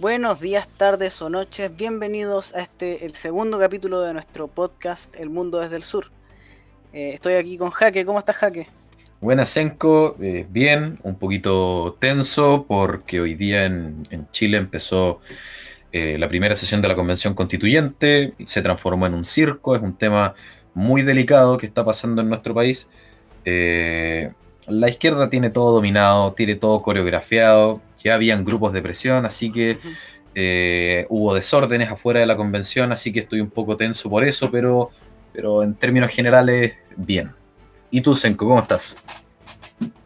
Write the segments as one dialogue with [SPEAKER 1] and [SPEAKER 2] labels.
[SPEAKER 1] Buenos días, tardes o noches, bienvenidos a este, el segundo capítulo de nuestro podcast El Mundo desde el Sur. Eh, estoy aquí con Jaque, ¿cómo estás Jaque?
[SPEAKER 2] Buenas, Senko, eh, bien, un poquito tenso porque hoy día en, Chile empezó eh, la primera sesión de la Convención Constituyente, se transformó en un circo, es un tema muy delicado que está pasando en nuestro país. la izquierda tiene todo dominado, tiene todo coreografiado, ya habían grupos de presión, así que eh, hubo desórdenes afuera de la convención, así que estoy un poco tenso por eso, pero, pero en términos generales, bien. ¿Y tú, Senko, cómo estás?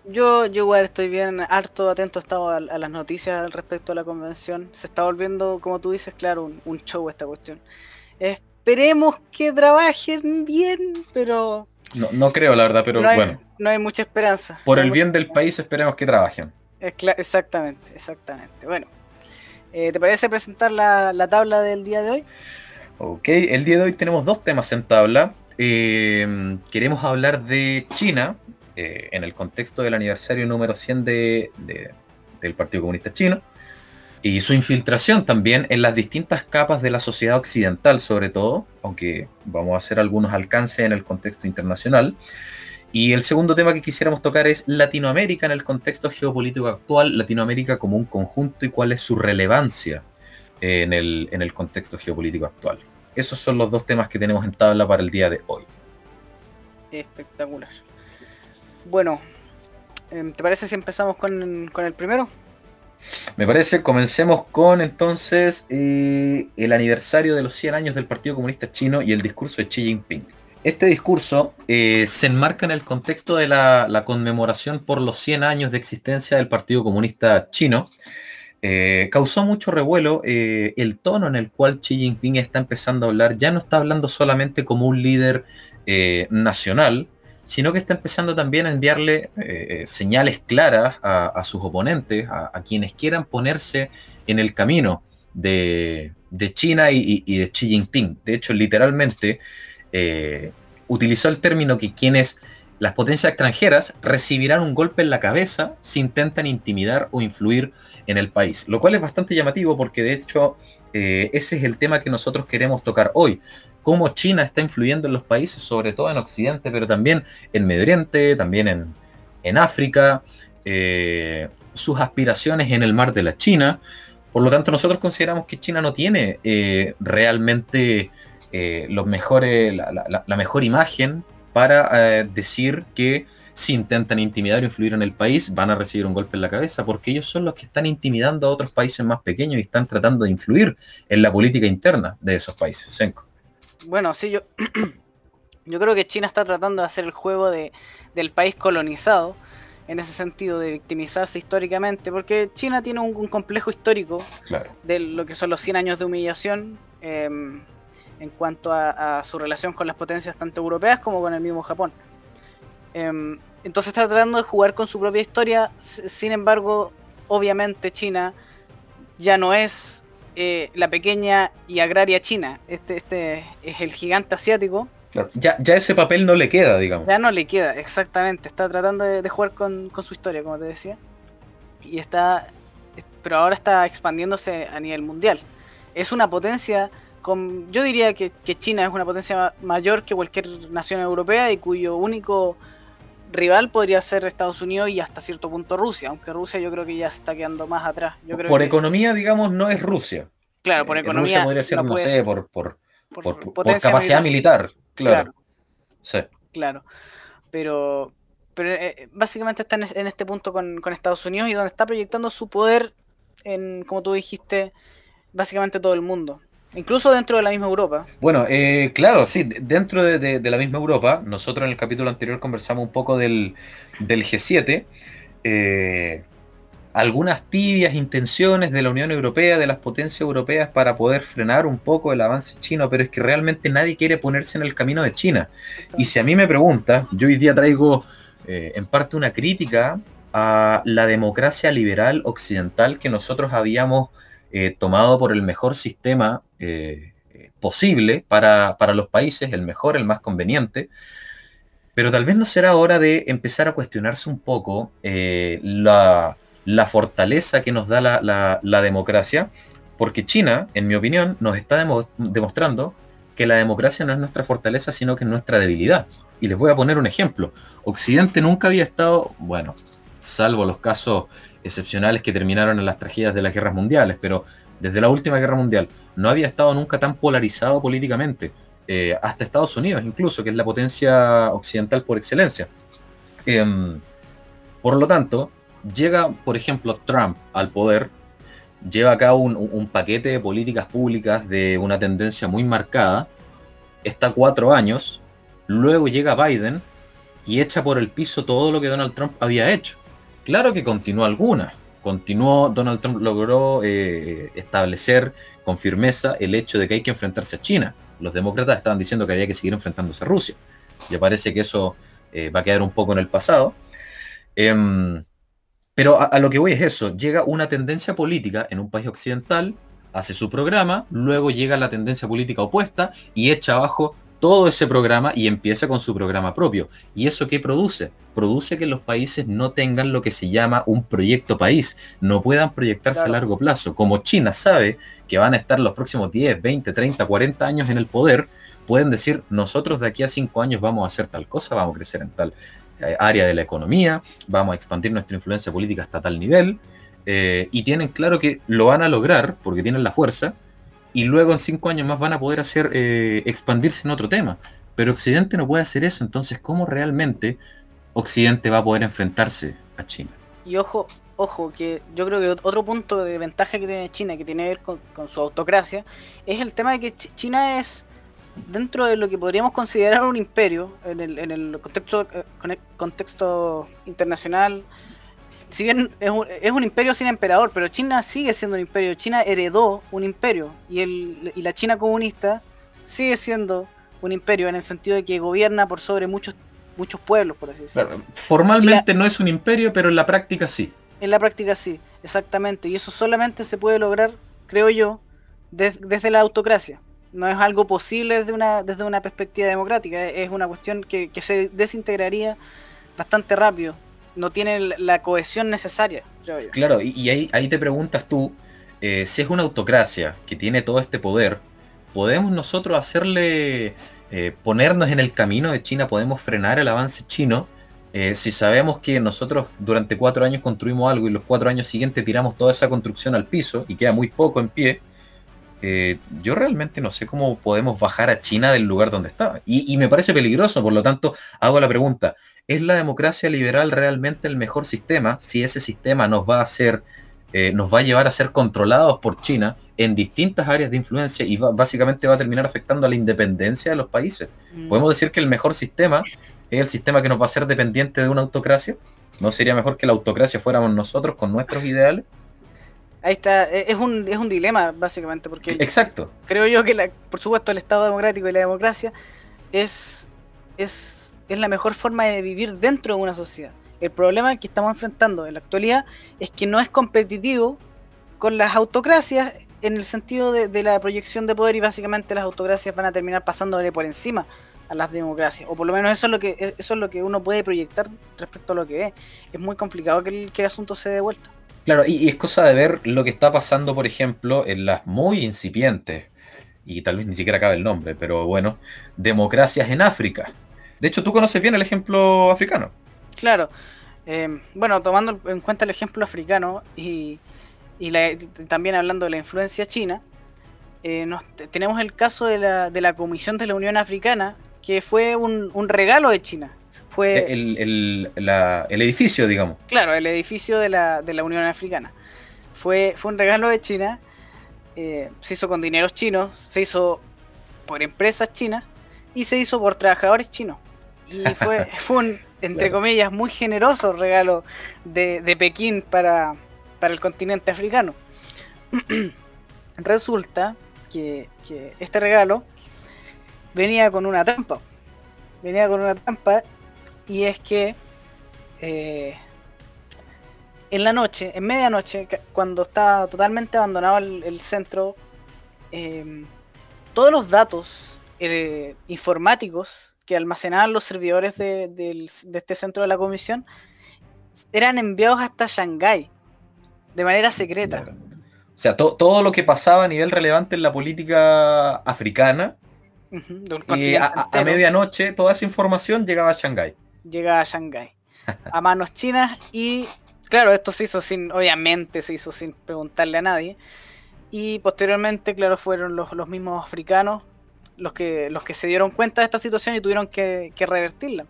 [SPEAKER 1] Yo, yo igual estoy bien, harto atento he estado a, las noticias al respecto a la convención. Se está volviendo, como tú dices, claro, un, show esta cuestión. Esperemos que trabajen bien, pero...
[SPEAKER 2] No, no creo, la verdad, pero bueno.
[SPEAKER 1] No hay mucha esperanza.
[SPEAKER 2] Por el bien del país esperemos que trabajen.
[SPEAKER 1] Exactamente, exactamente. Bueno, eh, ¿te parece presentar la, tabla del día de hoy?
[SPEAKER 2] Ok, el día de hoy tenemos dos temas en tabla. Eh, queremos hablar de China eh, en el contexto del aniversario número 100 de, del Partido Comunista Chino y su infiltración también en las distintas capas de la sociedad occidental, sobre todo, aunque vamos a hacer algunos alcances en el contexto internacional. Y el segundo tema que quisiéramos tocar es Latinoamérica en el contexto geopolítico actual, Latinoamérica como un conjunto y cuál es su relevancia en el, en el contexto geopolítico actual. Esos son los dos temas que tenemos en tabla para el día de hoy.
[SPEAKER 1] Espectacular. Bueno, em, ¿te parece si empezamos con, el primero?
[SPEAKER 2] Me parece, comencemos con entonces eh, el aniversario de los 100 años del Partido Comunista Chino y el discurso de Xi Jinping. Este discurso eh, se enmarca en el contexto de la, conmemoración por los 100 años de existencia del Partido Comunista Chino. Eh, causó mucho revuelo eh, el tono en el cual Xi Jinping está empezando a hablar. Ya no está hablando solamente como un líder nacional, sino que está empezando también a enviarle señales claras a, sus oponentes, a, quienes quieran ponerse en el camino de, China y, y de Xi Jinping. De hecho, literalmente eh, utilizó el término que quienes, las potencias extranjeras, recibirán un golpe en la cabeza si intentan intimidar o influir en el país. Lo cual es bastante llamativo porque de hecho eh, ese es el tema que nosotros queremos tocar hoy. Cómo China está influyendo en los países, sobre todo en Occidente, pero también en Medio Oriente, también en, África, eh, sus aspiraciones en el mar de la China. Por lo tanto, nosotros consideramos que China no tiene realmente eh, los mejores, la, mejor imagen para eh, decir que si intentan intimidar o influir en el país van a recibir un golpe en la cabeza, porque ellos son los que están intimidando a otros países más pequeños y están tratando de influir en la política interna de esos países. Senko.
[SPEAKER 1] Bueno, sí, yo, yo creo que China está tratando de hacer el juego de, del país colonizado, en ese sentido de victimizarse históricamente, porque China tiene un, complejo histórico de lo que son los 100 años de humillación. Em, en cuanto a, su relación con las potencias tanto europeas como con el mismo Japón. Em, entonces está tratando de jugar con su propia historia, sin embargo, obviamente China ya no es eh, la pequeña y agraria China, este, este es el gigante asiático.
[SPEAKER 2] Ya, ya, ese papel no le queda, digamos.
[SPEAKER 1] Ya no le queda, exactamente. Está tratando de, jugar con, con, su historia, como te decía. Y está. Pero ahora está expandiéndose a nivel mundial. Es una potencia yo diría que, China es una potencia mayor que cualquier nación europea y cuyo único rival podría ser Estados Unidos y hasta cierto punto Rusia, aunque Rusia yo creo que ya está quedando más atrás.
[SPEAKER 2] por economía, digamos, no es Rusia.
[SPEAKER 1] Claro, por eh, economía.
[SPEAKER 2] Rusia podría ser, no, sé, por, por, capacidad militar. Claro.
[SPEAKER 1] Sí. Claro. Pero, pero eh, básicamente está en, este punto con, con, Estados Unidos y donde está proyectando su poder en, como tú dijiste, básicamente todo el mundo. Incluso dentro de la misma Europa.
[SPEAKER 2] Bueno, eh, claro, sí, dentro de, la misma Europa, nosotros en el capítulo anterior conversamos un poco del, G7, eh, algunas tibias intenciones de la Unión Europea, de las potencias europeas para poder frenar un poco el avance chino, pero es que realmente nadie quiere ponerse en el camino de China. Y si a mí me pregunta, yo hoy día traigo eh, en parte una crítica a la democracia liberal occidental que nosotros habíamos tomado por el mejor sistema eh, posible para, los países, el mejor, el más conveniente. Pero tal vez no será hora de empezar a cuestionarse un poco eh, la, fortaleza que nos da la, democracia Porque China, en mi opinión, nos está demostrando que la democracia no es nuestra fortaleza, sino que es nuestra debilidad. Y les voy a poner un ejemplo. Occidente nunca había estado, bueno, salvo los casos excepcionales que terminaron en las tragedias de las guerras mundiales, pero desde la última guerra mundial no había estado nunca tan polarizado políticamente, eh, hasta Estados Unidos incluso, que es la potencia occidental por excelencia. Em, por lo tanto, llega, por ejemplo, Trump al poder, lleva a cabo un, paquete de políticas públicas de una tendencia muy marcada, está cuatro años, luego llega Biden y echa por el piso todo lo que Donald Trump había hecho. Claro que continuó alguna. Continuó, Donald Trump logró eh, establecer con firmeza el hecho de que hay que enfrentarse a China. Los demócratas estaban diciendo que había que seguir enfrentándose a Rusia. Ya parece que eso eh, va a quedar un poco en el pasado. Em, pero a, lo que voy es eso, llega una tendencia política en un país occidental, hace su programa, luego llega la tendencia política opuesta y echa abajo todo ese programa y empieza con su programa propio. ¿Y eso qué produce? Produce que los países no tengan lo que se llama un proyecto país, no puedan proyectarse a largo plazo. Como China sabe que van a estar los próximos 10, 20, 30, 40 años en el poder, pueden decir, nosotros de aquí a 5 años vamos a hacer tal cosa, vamos a crecer en tal eh, área de la economía, vamos a expandir nuestra influencia política hasta tal nivel, eh, y tienen claro que lo van a lograr porque tienen la fuerza, y luego en cinco años más van a poder hacer eh, expandirse en otro tema. Pero Occidente no puede hacer eso, entonces ¿cómo realmente Occidente va a poder enfrentarse a China?
[SPEAKER 1] Y ojo, ojo, que yo creo que otro punto de ventaja que tiene China, que tiene que ver con, su autocracia, es el tema de que China es dentro de lo que podríamos considerar un imperio en el, en el contexto, eh, contexto internacional, si bien es un, es un, imperio sin emperador, pero China sigue siendo un imperio. China heredó un imperio y, el, y la China comunista sigue siendo un imperio en el sentido de que gobierna por sobre muchos muchos pueblos, por así decirlo.
[SPEAKER 2] formalmente no es un imperio, pero en la práctica sí.
[SPEAKER 1] En la práctica sí, exactamente. Y eso solamente se puede lograr, creo yo, desde la autocracia no es algo posible desde una, desde una perspectiva democrática, es una cuestión que, se desintegraría bastante rápido, no tiene la cohesión necesaria.
[SPEAKER 2] Claro, y, ahí, ahí te preguntas tú, eh, si es una autocracia que tiene todo este poder, ¿podemos nosotros hacerle, eh, ponernos en el camino de China, podemos frenar el avance chino? Eh, si sabemos que nosotros durante cuatro años construimos algo y los cuatro años siguientes tiramos toda esa construcción al piso y queda muy poco en pie, eh, yo realmente no sé cómo podemos bajar a China del lugar donde está. Y, me parece peligroso, por lo tanto, hago la pregunta, ¿es la democracia liberal realmente el mejor sistema si ese sistema nos va a hacer, eh, nos va a llevar a ser controlados por China en distintas áreas de influencia y básicamente va a terminar afectando a la independencia de los países? Mm. ¿Podemos decir que el mejor sistema es el sistema que nos va a hacer dependiente de una autocracia? ¿No sería mejor que la autocracia fuéramos nosotros con nuestros ideales?
[SPEAKER 1] Ahí está, e, es un, es un dilema, básicamente, porque...
[SPEAKER 2] Exacto.
[SPEAKER 1] Creo yo que, por supuesto, el Estado democrático y la democracia es, es, es la mejor forma de vivir dentro de una sociedad. El problema que estamos enfrentando en la actualidad es que no es competitivo con las autocracias en el sentido de, la proyección de poder y básicamente las autocracias van a terminar pasándole por encima a las democracias. O por lo menos eso es lo que, eso es lo que uno puede proyectar respecto a lo que es. Es muy complicado que el, que el asunto se dé vuelta.
[SPEAKER 2] Claro, y, es cosa de ver lo que está pasando, por ejemplo, en las muy incipientes, y tal vez ni siquiera cabe el nombre, pero bueno, democracias en África. De hecho, tú conoces bien el ejemplo africano.
[SPEAKER 1] Claro. Eh, bueno, tomando en cuenta el ejemplo africano y, también hablando de la influencia china, eh, tenemos el caso de la, de la Comisión de la Unión Africana, que fue un, un regalo de China fue
[SPEAKER 2] el, edificio, digamos.
[SPEAKER 1] Claro, el edificio de la, Unión Africana. Fue, fue un regalo de China. Eh, se hizo con dineros chinos, se hizo por empresas chinas y se hizo por trabajadores chinos. Y fue, fue un, entre comillas, muy generoso regalo de, Pekín para, para el continente africano. Resulta que, que este regalo venía con una trampa. Venía con una trampa y es que eh, en la noche, en medianoche, cuando está totalmente abandonado el, centro, em, todos los datos eh, informáticos que almacenaban los servidores de, este centro de la comisión eran enviados hasta Shanghái de manera secreta.
[SPEAKER 2] O sea, todo lo que pasaba a nivel relevante en la política africana, y a, medianoche toda esa información llegaba a Shanghái.
[SPEAKER 1] Llegaba a Shanghái. A manos chinas y, claro, esto se hizo sin, obviamente se hizo sin preguntarle a nadie. Y posteriormente, claro, fueron los, los mismos africanos los que, los que se dieron cuenta de esta situación y tuvieron que, revertirla.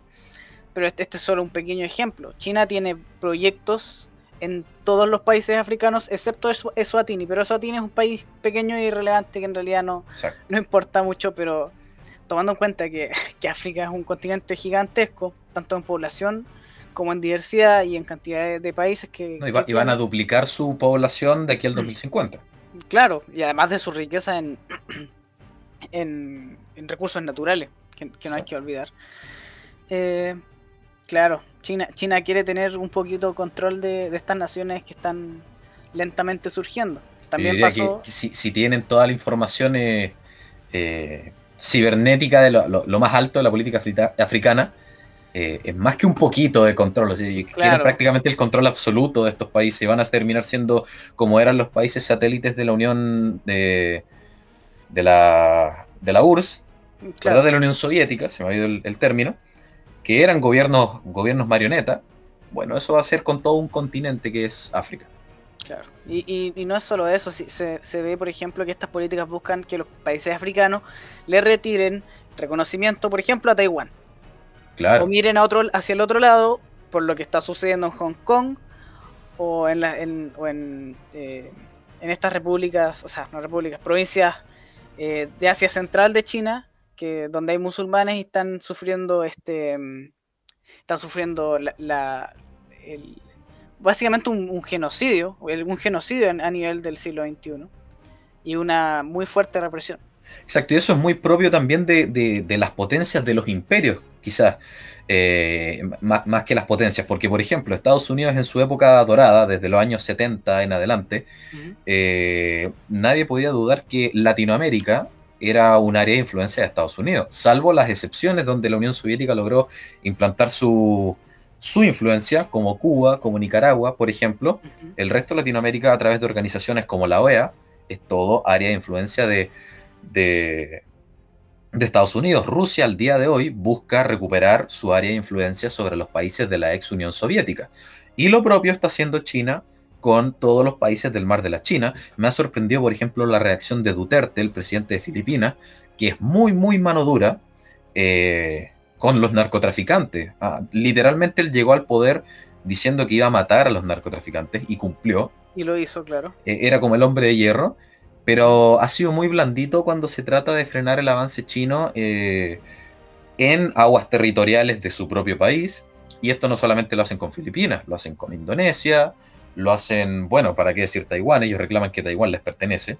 [SPEAKER 1] Pero este, este, es solo un pequeño ejemplo. China tiene proyectos en todos los países africanos, excepto Eswatini, pero Eswatini es un país pequeño y irrelevante que en realidad no, no importa mucho, pero tomando en cuenta que, África es un continente gigantesco, tanto en población como en diversidad y en cantidad de, países que...
[SPEAKER 2] y, van a duplicar su población de aquí al 2050.
[SPEAKER 1] Claro, y además de su riqueza en, en, recursos naturales, que, no hay que olvidar. Eh, claro, China, China quiere tener un poquito control de, estas naciones que están lentamente surgiendo. También pasó...
[SPEAKER 2] si, tienen toda la información eh, eh, cibernética de lo, más alto de la política africana, es más que un poquito de control. O Quieren prácticamente el control absoluto de estos países y van a terminar siendo como eran los países satélites de la Unión de, de la, de la URSS, de la Unión Soviética, se me ha ido el, término, que eran gobiernos, gobiernos marioneta. Bueno, eso va a ser con todo un continente que es África.
[SPEAKER 1] Claro. Y, no es solo eso, se, se, ve, por ejemplo, que estas políticas buscan que los países africanos le retiren reconocimiento, por ejemplo, a Taiwán. Claro. O miren a otro, hacia el otro lado por lo que está sucediendo en Hong Kong o en, la, en, o en, eh, en estas repúblicas, o sea, no repúblicas, provincias eh, de Asia Central de China, que donde hay musulmanes y están sufriendo este mm, están sufriendo la, básicamente un, genocidio, un genocidio a nivel del siglo XXI y una muy fuerte represión.
[SPEAKER 2] Exacto, y eso es muy propio también de, las potencias de los imperios, quizás, eh, más, que las potencias, porque por ejemplo, Estados Unidos en su época dorada, desde los años 70 en adelante, eh, nadie podía dudar que Latinoamérica era un área de influencia de Estados Unidos, salvo las excepciones donde la Unión Soviética logró implantar su, influencia, como Cuba, como Nicaragua, por ejemplo, el resto de Latinoamérica a través de organizaciones como la OEA, es todo área de influencia de, de, Estados Unidos. Rusia al día de hoy busca recuperar su área de influencia sobre los países de la ex Unión Soviética. Y lo propio está haciendo China con todos los países del Mar de la China. Me ha sorprendido, por ejemplo, la reacción de Duterte, el presidente de Filipinas, que es muy, muy mano dura eh, con los narcotraficantes. Ah, literalmente él llegó al poder diciendo que iba a matar a los narcotraficantes y cumplió.
[SPEAKER 1] Y lo hizo, claro.
[SPEAKER 2] Eh, era como el hombre de hierro pero ha sido muy blandito cuando se trata de frenar el avance chino eh, en aguas territoriales de su propio país. Y esto no solamente lo hacen con Filipinas, lo hacen con Indonesia, lo hacen, bueno, ¿para qué decir Taiwán? Ellos reclaman que Taiwán les pertenece.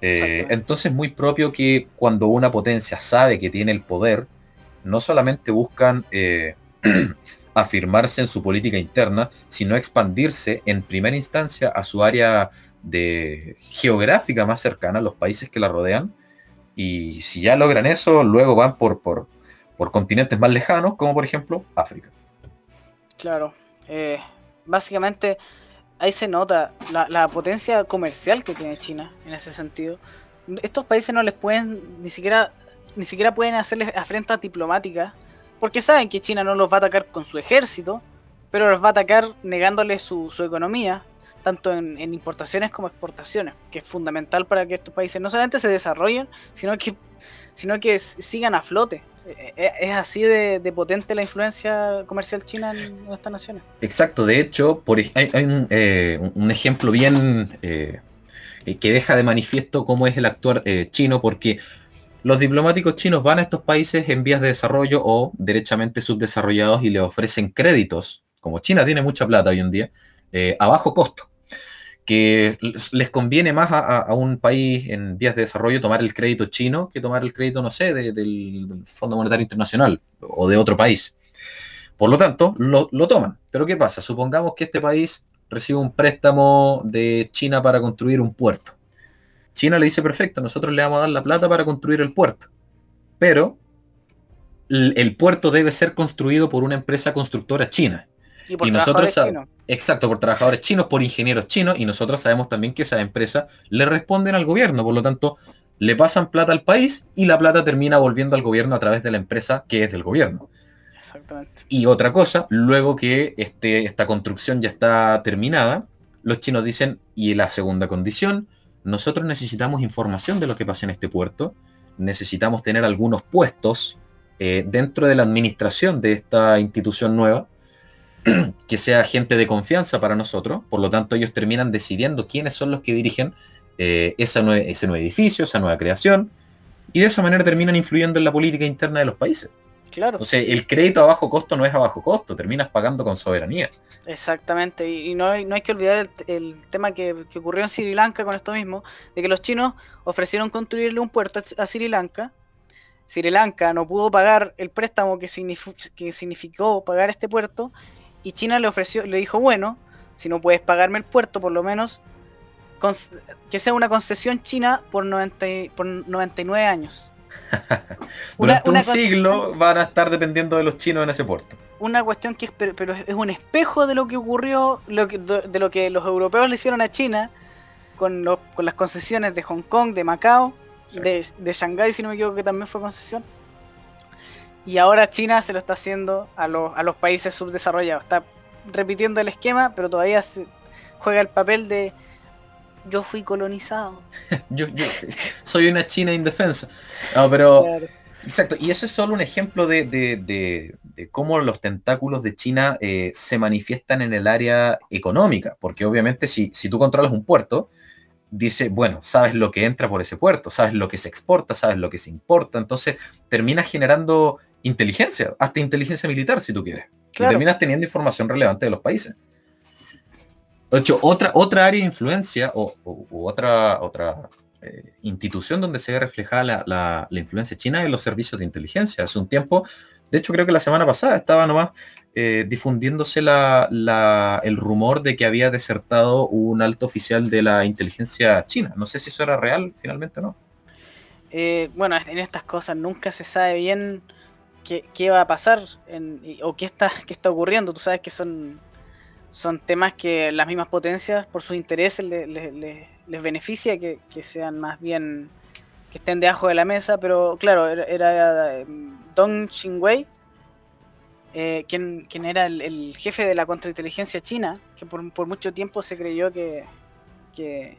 [SPEAKER 2] Eh, entonces es muy propio que cuando una potencia sabe que tiene el poder, no solamente buscan eh, afirmarse en su política interna, sino expandirse en primera instancia a su área de geográfica más cercana a los países que la rodean. Y si ya logran eso, luego van por, por, continentes más lejanos, como por ejemplo África.
[SPEAKER 1] Claro. Eh, básicamente, ahí se nota la, potencia comercial que tiene China en ese sentido. Estos países no les pueden, ni siquiera, ni siquiera pueden hacerles afrentas diplomáticas, porque saben que China no los va a atacar con su ejército, pero los va a atacar negándoles su, su economía, tanto en, importaciones como exportaciones, que es fundamental para que estos países no solamente se desarrollen, sino que, sino que sigan a flote. Eh, eh, es así de, potente la influencia comercial china en, estas naciones.
[SPEAKER 2] Exacto, de hecho, por, hay, eh, un, ejemplo bien que deja de manifiesto cómo es el actuar chino, porque los diplomáticos chinos van a estos países en vías de desarrollo o derechamente subdesarrollados y le ofrecen créditos, como China tiene mucha plata hoy en día, a bajo costo que les conviene más a, un país en vías de desarrollo tomar el crédito chino que tomar el crédito, no sé, del Fondo Monetario Internacional o de otro país. Por lo tanto, lo, toman. Pero ¿qué pasa? Supongamos que este país recibe un préstamo de China para construir un puerto. China le dice, perfecto, nosotros le vamos a dar la plata para construir el puerto. Pero el puerto debe ser construido por una empresa constructora china.
[SPEAKER 1] Y por trabajadores chinos.
[SPEAKER 2] Exacto, por trabajadores chinos, por ingenieros chinos, y nosotros sabemos también que esas empresas le responden al gobierno, por lo tanto, le pasan plata al país y la plata termina volviendo al gobierno a través de la empresa que es del gobierno.
[SPEAKER 1] Exactamente.
[SPEAKER 2] Y otra cosa, luego que este, esta construcción ya está terminada, los chinos dicen, y la segunda condición, nosotros necesitamos información de lo que pasa en este puerto, necesitamos tener algunos puestos eh, dentro de la administración de esta institución nueva, que sea gente de confianza para nosotros, por lo tanto ellos terminan decidiendo quiénes son los que dirigen eh, ese nuevo edificio, esa nueva creación, y de esa manera terminan influyendo en la política interna de los países.
[SPEAKER 1] Claro.
[SPEAKER 2] O sea, el crédito a bajo costo no es a bajo costo, terminas pagando con soberanía.
[SPEAKER 1] Exactamente, y, no, hay, no, hay, que olvidar el, tema que, ocurrió en Sri Lanka con esto mismo, de que los chinos ofrecieron construirle un puerto a Sri Lanka. Sri Lanka no pudo pagar el préstamo que, que significó pagar este puerto, y China le ofreció, le dijo, bueno, si no puedes pagarme el puerto, por lo menos que sea una concesión china por, 90, por 99 años.
[SPEAKER 2] Durante un siglo van a estar dependiendo de los chinos en ese puerto.
[SPEAKER 1] Una cuestión que es, pero, es un espejo de lo que ocurrió, lo que, de lo que los europeos le hicieron a China con, con las concesiones de Hong Kong, de Macao, de, de Shanghái, si no me equivoco, que también fue concesión. Y ahora China se lo está haciendo a los, a los países subdesarrollados. Está repitiendo el esquema, pero todavía juega el papel de yo fui colonizado.
[SPEAKER 2] yo, soy una China indefensa. No, pero. Exacto, y eso es solo un ejemplo de, cómo los tentáculos de China eh, se manifiestan en el área económica, porque obviamente si, si tú controlas un puerto, dice, bueno, sabes lo que entra por ese puerto, sabes lo que se exporta, sabes lo que se importa, entonces terminas generando inteligencia, hasta inteligencia militar si tú quieres. Y terminas teniendo información relevante de los países. De hecho, otra, otra área de influencia o, otra, otra eh, institución donde se ve reflejada la, influencia china es los servicios de inteligencia. Hace un tiempo, de hecho creo que la semana pasada estaba nomás eh, difundiéndose el rumor de que había desertado un alto oficial de la inteligencia china. No sé si eso era real finalmente o no.
[SPEAKER 1] Eh, bueno, en estas cosas nunca se sabe bien qué, va a pasar o qué está, qué está ocurriendo. Tú sabes que son son temas que las mismas potencias, por sus intereses, les beneficia que, sean más bien, que estén debajo de la mesa, pero claro, era, em, Dong Xingwei, eh, quien, quien, era el, jefe de la contrainteligencia china, que por, mucho tiempo se creyó que, que,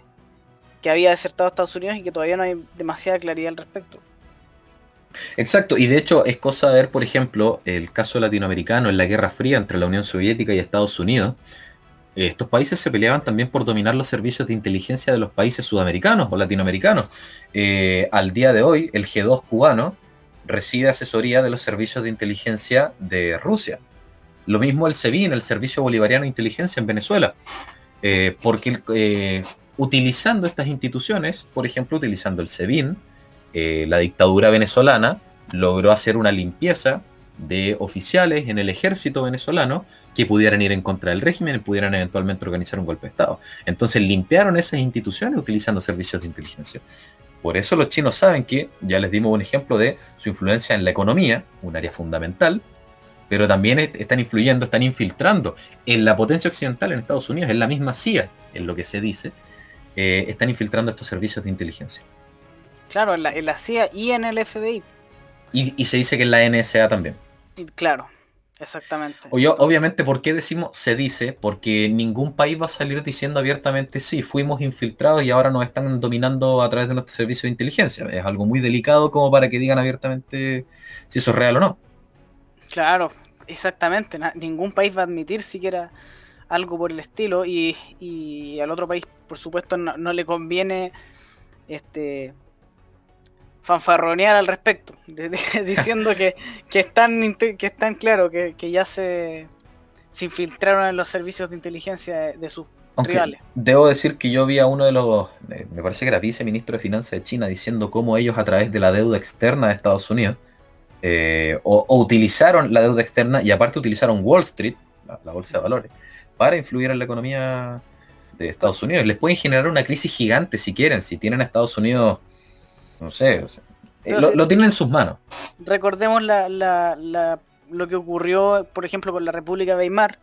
[SPEAKER 1] que había desertado a Estados Unidos y que todavía no hay demasiada claridad al respecto.
[SPEAKER 2] Exacto, y de hecho es cosa de ver, por ejemplo, el caso latinoamericano en la Guerra Fría entre la Unión Soviética y Estados Unidos. Estos países se peleaban también por dominar los servicios de inteligencia de los países sudamericanos o latinoamericanos. Eh, al día de hoy, el G2 cubano recibe asesoría de los servicios de inteligencia de Rusia. Lo mismo el SEBIN, el Servicio Bolivariano de Inteligencia en Venezuela. Eh, porque eh, utilizando estas instituciones, por ejemplo, utilizando el SEBIN, eh, la dictadura venezolana logró hacer una limpieza de oficiales en el ejército venezolano que pudieran ir en contra del régimen y pudieran eventualmente organizar un golpe de Estado. Entonces limpiaron esas instituciones utilizando servicios de inteligencia. Por eso los chinos saben que, ya les dimos un ejemplo de su influencia en la economía, un área fundamental, pero también están influyendo, están infiltrando en la potencia occidental, en Estados Unidos, en la misma CIA, en lo que se dice, eh, están infiltrando estos servicios de inteligencia.
[SPEAKER 1] Claro, en la, CIA y en el FBI.
[SPEAKER 2] Y, se dice que en la NSA también.
[SPEAKER 1] Claro, exactamente.
[SPEAKER 2] obviamente, ¿por qué decimos se dice? Porque ningún país va a salir diciendo abiertamente, sí, fuimos infiltrados y ahora nos están dominando a través de nuestro servicio de inteligencia. Es algo muy delicado como para que digan abiertamente si eso es real o no.
[SPEAKER 1] Claro, exactamente. ningún país va a admitir siquiera algo por el estilo y, al otro país, por supuesto, no, no le conviene este fanfarronear al respecto, diciendo que, que, es tan, que es claro que, ya se, se, infiltraron en los servicios de inteligencia de, sus rivales.
[SPEAKER 2] Debo decir que yo vi a uno de los, eh, me parece que era viceministro de Finanzas de China, diciendo cómo ellos a través de la deuda externa de Estados Unidos, eh, o, utilizaron la deuda externa y aparte utilizaron Wall Street, la, bolsa de valores, para influir en la economía de Estados Unidos. Les pueden generar una crisis gigante si quieren, si tienen a Estados Unidos no sé, eh, lo, tienen en sus manos.
[SPEAKER 1] Recordemos la, lo que ocurrió, por ejemplo, con la República de Weimar,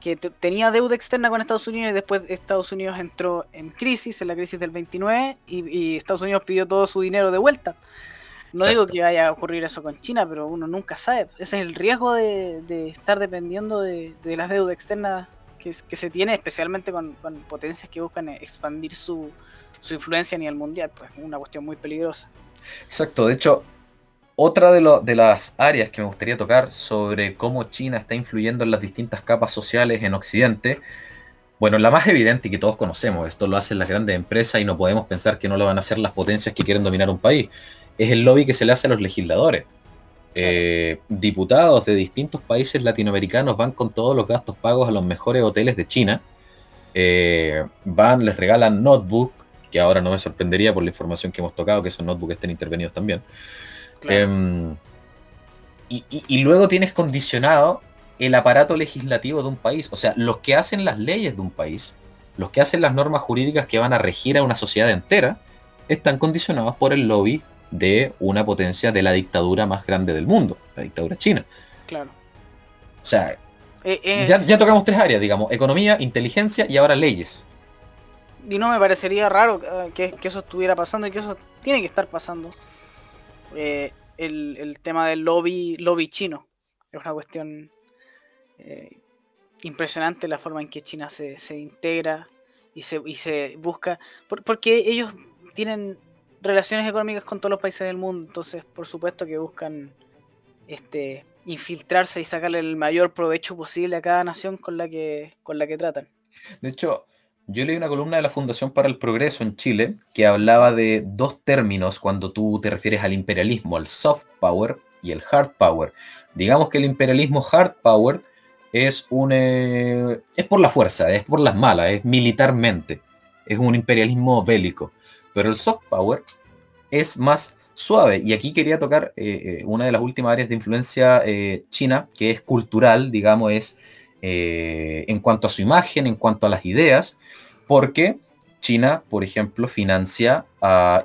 [SPEAKER 1] que tenía deuda externa con Estados Unidos y después Estados Unidos entró en crisis, en la crisis del 29, y, Estados Unidos pidió todo su dinero de vuelta. No digo que vaya a ocurrir eso con China, pero uno nunca sabe. Ese es el riesgo de, estar dependiendo de, las deudas externas que, se tiene, especialmente con, potencias que buscan expandir su, su influencia a nivel mundial. Pues una cuestión muy peligrosa.
[SPEAKER 2] Exacto, de hecho, otra de, de, las áreas que me gustaría tocar sobre cómo China está influyendo en las distintas capas sociales en Occidente, bueno, la más evidente y que todos conocemos, esto lo hacen las grandes empresas y no podemos pensar que no lo van a hacer las potencias que quieren dominar un país, es el lobby que se le hace a los legisladores. Eh, diputados de distintos países latinoamericanos van con todos los gastos pagos a los mejores hoteles de China, eh, van, les regalan notebook, que ahora no me sorprendería por la información que hemos tocado, que esos notebooks estén intervenidos también. Em, y, luego tienes condicionado el aparato legislativo de un país. O sea, los que hacen las leyes de un país, los que hacen las normas jurídicas que van a regir a una sociedad entera, están condicionados por el lobby de una potencia de la dictadura más grande del mundo, la dictadura china.
[SPEAKER 1] Claro.
[SPEAKER 2] O sea, eh, eh, ya, tocamos tres áreas, digamos, economía, inteligencia y ahora leyes.
[SPEAKER 1] Y no me parecería raro eh, que, eso estuviera pasando y que eso tiene que estar pasando. Eh, el, tema del lobby, lobby chino. Es una cuestión eh, impresionante la forma en que China se, integra y se, y se busca. porque ellos tienen relaciones económicas con todos los países del mundo, entonces por supuesto que buscan este infiltrarse y sacarle el mayor provecho posible a cada nación con la que, con la que tratan.
[SPEAKER 2] De hecho, yo leí una columna de la Fundación para el Progreso en Chile que hablaba de dos términos cuando tú te refieres al imperialismo, al soft power y el hard power. Digamos que el imperialismo hard power es un eh, es por la fuerza, es por las malas, es militarmente, es un imperialismo bélico. Pero el soft power es más suave. Y aquí quería tocar eh, eh, una de las últimas áreas de influencia china, que es cultural, digamos, es eh, en cuanto a su imagen, en cuanto a las ideas, porque China, por ejemplo, financia,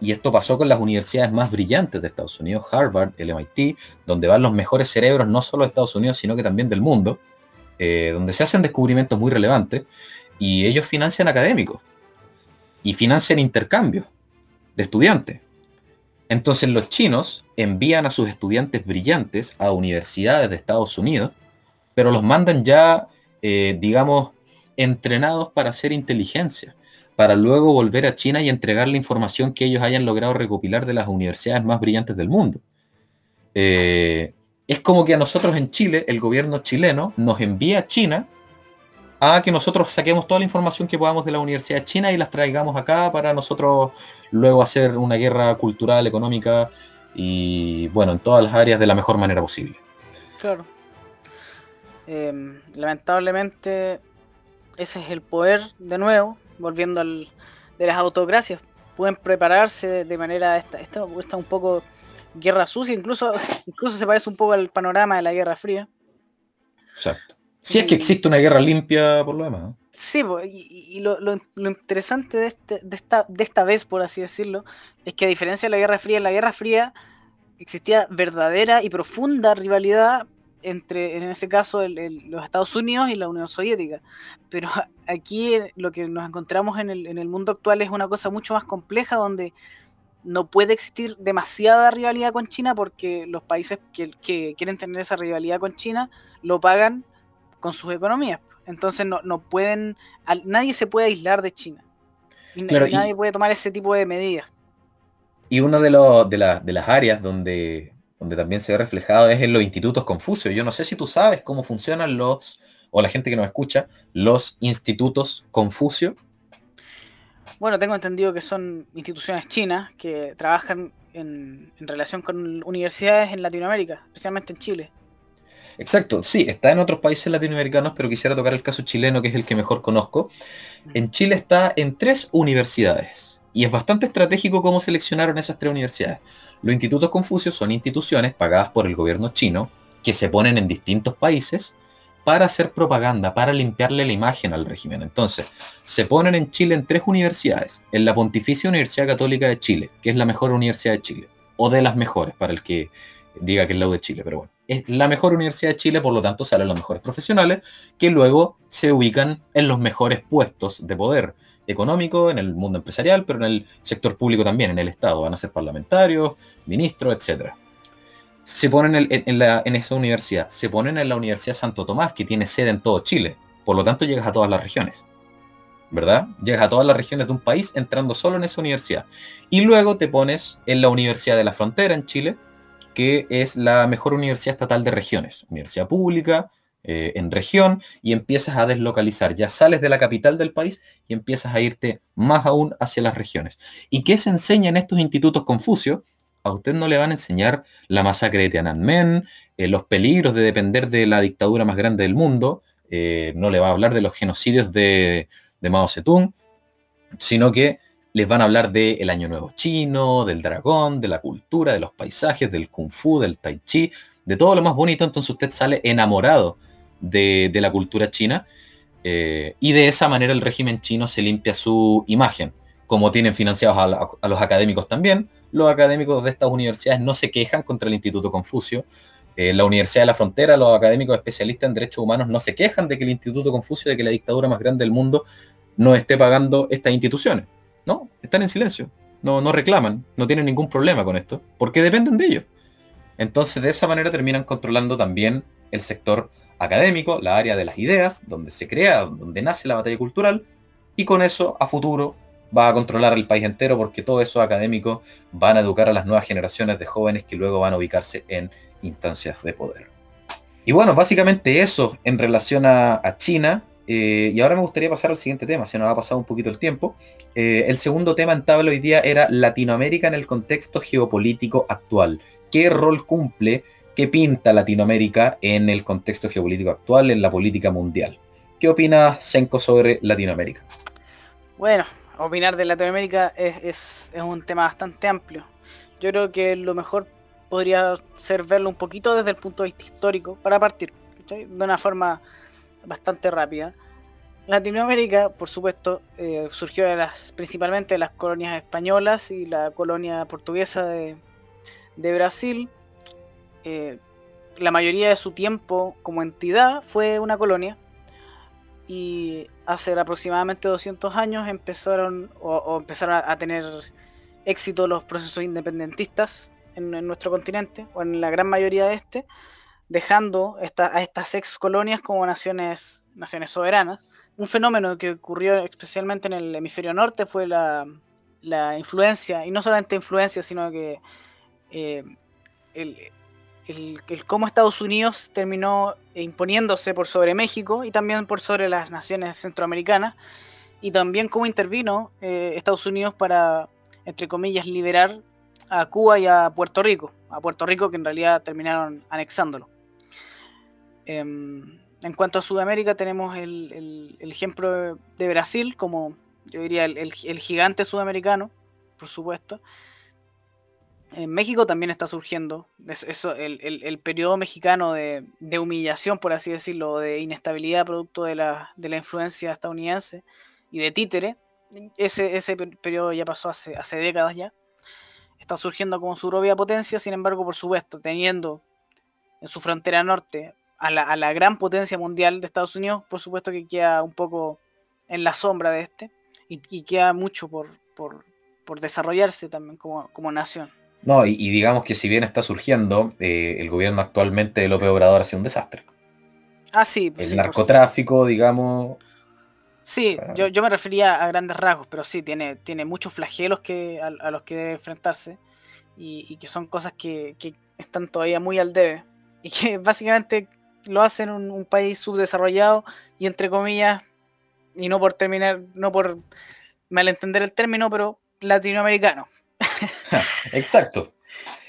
[SPEAKER 2] y esto pasó con las universidades más brillantes de Estados Unidos, Harvard, el MIT, donde van los mejores cerebros no solo de Estados Unidos, sino que también del mundo, eh, donde se hacen descubrimientos muy relevantes, y ellos financian académicos, y financian intercambios de estudiantes. Entonces los chinos envían a sus estudiantes brillantes a universidades de Estados Unidos pero los mandan ya, eh, digamos, entrenados para hacer inteligencia, para luego volver a China y entregar la información que ellos hayan logrado recopilar de las universidades más brillantes del mundo. Eh, es como que a nosotros en Chile, el gobierno chileno nos envía a China a que nosotros saquemos toda la información que podamos de la Universidad de China y las traigamos acá para nosotros luego hacer una guerra cultural, económica y, bueno, en todas las áreas de la mejor manera posible.
[SPEAKER 1] Claro. Em, lamentablemente, ese es el poder, de nuevo, volviendo al, de las autocracias. Pueden prepararse de, manera. Esta, esta, un poco guerra sucia, incluso, incluso se parece un poco al panorama de la Guerra Fría.
[SPEAKER 2] Exacto. Si es que existe una guerra limpia por lo demás.
[SPEAKER 1] Sí, y, lo, interesante de, este, de, esta, de esta vez, por así decirlo, es que a diferencia de la Guerra Fría, en la Guerra Fría existía verdadera y profunda rivalidad entre, en ese caso, los Estados Unidos y la Unión Soviética. Pero aquí eh, lo que nos encontramos en el, en el mundo actual es una cosa mucho más compleja donde no puede existir demasiada rivalidad con China porque los países que, que, quieren tener esa rivalidad con China lo pagan con sus economías. Entonces no, no pueden, nadie se puede aislar de China. Y nadie puede tomar ese tipo de medidas.
[SPEAKER 2] Y una de, de, de las áreas donde donde también se ve reflejado es en los institutos Confucio. Yo no sé si tú sabes cómo funcionan los, o la gente que nos escucha, los institutos Confucio.
[SPEAKER 1] Bueno, tengo entendido que son instituciones chinas que trabajan en, relación con universidades en Latinoamérica, especialmente en Chile.
[SPEAKER 2] Exacto, sí, está en otros países latinoamericanos, pero quisiera tocar el caso chileno, que es el que mejor conozco. En Chile está en tres universidades y es bastante estratégico cómo seleccionaron esas tres universidades. Los institutos Confucio son instituciones pagadas por el gobierno chino que se ponen en distintos países para hacer propaganda, para limpiarle la imagen al régimen. Entonces, se ponen en Chile en tres universidades. En la Pontificia Universidad Católica de Chile, que es la mejor universidad de Chile, o de las mejores, para el que diga que es la U de Chile, pero bueno. es la mejor universidad de Chile, por lo tanto salen los mejores profesionales, que luego se ubican en los mejores puestos de poder económico, en el mundo empresarial, pero en el sector público también, en el Estado. Van a ser parlamentarios, ministros, etc. Se ponen en, en esa universidad, se ponen en la Universidad Santo Tomás, que tiene sede en todo Chile. Por lo tanto, llegas a todas las regiones. ¿verdad? Llegas a todas las regiones de un país entrando solo en esa universidad. Y luego te pones en la Universidad de la Frontera en Chile, que es la mejor universidad estatal de regiones, universidad pública eh, en región, y empiezas a deslocalizar. Ya sales de la capital del país y empiezas a irte más aún hacia las regiones. ¿Y qué se enseña en estos institutos Confucio? A usted no le van a enseñar la masacre de Tiananmen, eh, los peligros de depender de la dictadura más grande del mundo, eh, no le va a hablar de los genocidios de, de Mao Zedong, sino que les van a hablar del Año Nuevo Chino, del dragón, de la cultura, de los paisajes, del kung fu, del tai chi, de todo lo más bonito, entonces usted sale enamorado de, la cultura china eh, y de esa manera el régimen chino se limpia su imagen. Como tienen financiados a, los académicos también, los académicos de estas universidades no se quejan contra el Instituto Confucio. Eh, la Universidad de la Frontera, los académicos especialistas en derechos humanos no se quejan de que el Instituto Confucio, de que la dictadura más grande del mundo no esté pagando estas instituciones. No, están en silencio. No, no reclaman, no tienen ningún problema con esto, porque dependen de ellos. Entonces, de esa manera terminan controlando también el sector académico, la área de las ideas, donde se crea, donde nace la batalla cultural, y con eso, a futuro, va a controlar el país entero, porque todos esos académicos van a educar a las nuevas generaciones de jóvenes que luego van a ubicarse en instancias de poder. Y bueno, básicamente eso en relación a, China. Eh, y ahora me gustaría pasar al siguiente tema, se nos ha pasado un poquito el tiempo. Eh, el segundo tema en tabla hoy día era Latinoamérica en el contexto geopolítico actual. ¿Qué rol cumple, qué pinta Latinoamérica en el contexto geopolítico actual, en la política mundial? ¿Qué opina Senko sobre Latinoamérica?
[SPEAKER 1] Bueno, opinar de Latinoamérica es, un tema bastante amplio. Yo creo que lo mejor podría ser verlo un poquito desde el punto de vista histórico, para partir, de una forma bastante rápida. Latinoamérica, por supuesto, eh, surgió de las, principalmente de las colonias españolas y la colonia portuguesa de, Brasil. Eh, la mayoría de su tiempo como entidad fue una colonia y hace aproximadamente 200 años empezaron o, empezaron a, tener éxito los procesos independentistas en, nuestro continente o en la gran mayoría de este dejando a estas ex colonias como naciones, naciones soberanas. Un fenómeno que ocurrió especialmente en el hemisferio norte fue la, influencia, y no solamente influencia, sino que eh, el, cómo Estados Unidos terminó imponiéndose por sobre México y también por sobre las naciones centroamericanas, y también cómo intervino eh, Estados Unidos para, entre comillas, liberar a Cuba y a Puerto Rico, a Puerto Rico que en realidad terminaron anexándolo. Em, en cuanto a Sudamérica, tenemos el, ejemplo de Brasil como, yo diría, el, gigante sudamericano, por supuesto. En México también está surgiendo eso, el, periodo mexicano de, humillación, por así decirlo, de inestabilidad producto de la, influencia estadounidense y de títere. Ese, ese periodo ya pasó hace, hace décadas ya. Está surgiendo como su propia potencia, sin embargo, por supuesto, teniendo en su frontera norte a la, gran potencia mundial de Estados Unidos, por supuesto que queda un poco en la sombra de este y, queda mucho por, por, desarrollarse también como, nación.
[SPEAKER 2] No, y, digamos que si bien está surgiendo, eh, el gobierno actualmente de López Obrador ha sido un desastre.
[SPEAKER 1] Ah, sí.
[SPEAKER 2] El narcotráfico, digamos.
[SPEAKER 1] Sí, yo, yo, me refería a grandes rasgos, pero sí, tiene, tiene muchos flagelos que, a, los que debe enfrentarse y, que son cosas que, que, están todavía muy al debe y que básicamente lo hacen un, un país subdesarrollado y entre comillas, y no por terminar, no por malentender el término, pero latinoamericano.
[SPEAKER 2] Exacto.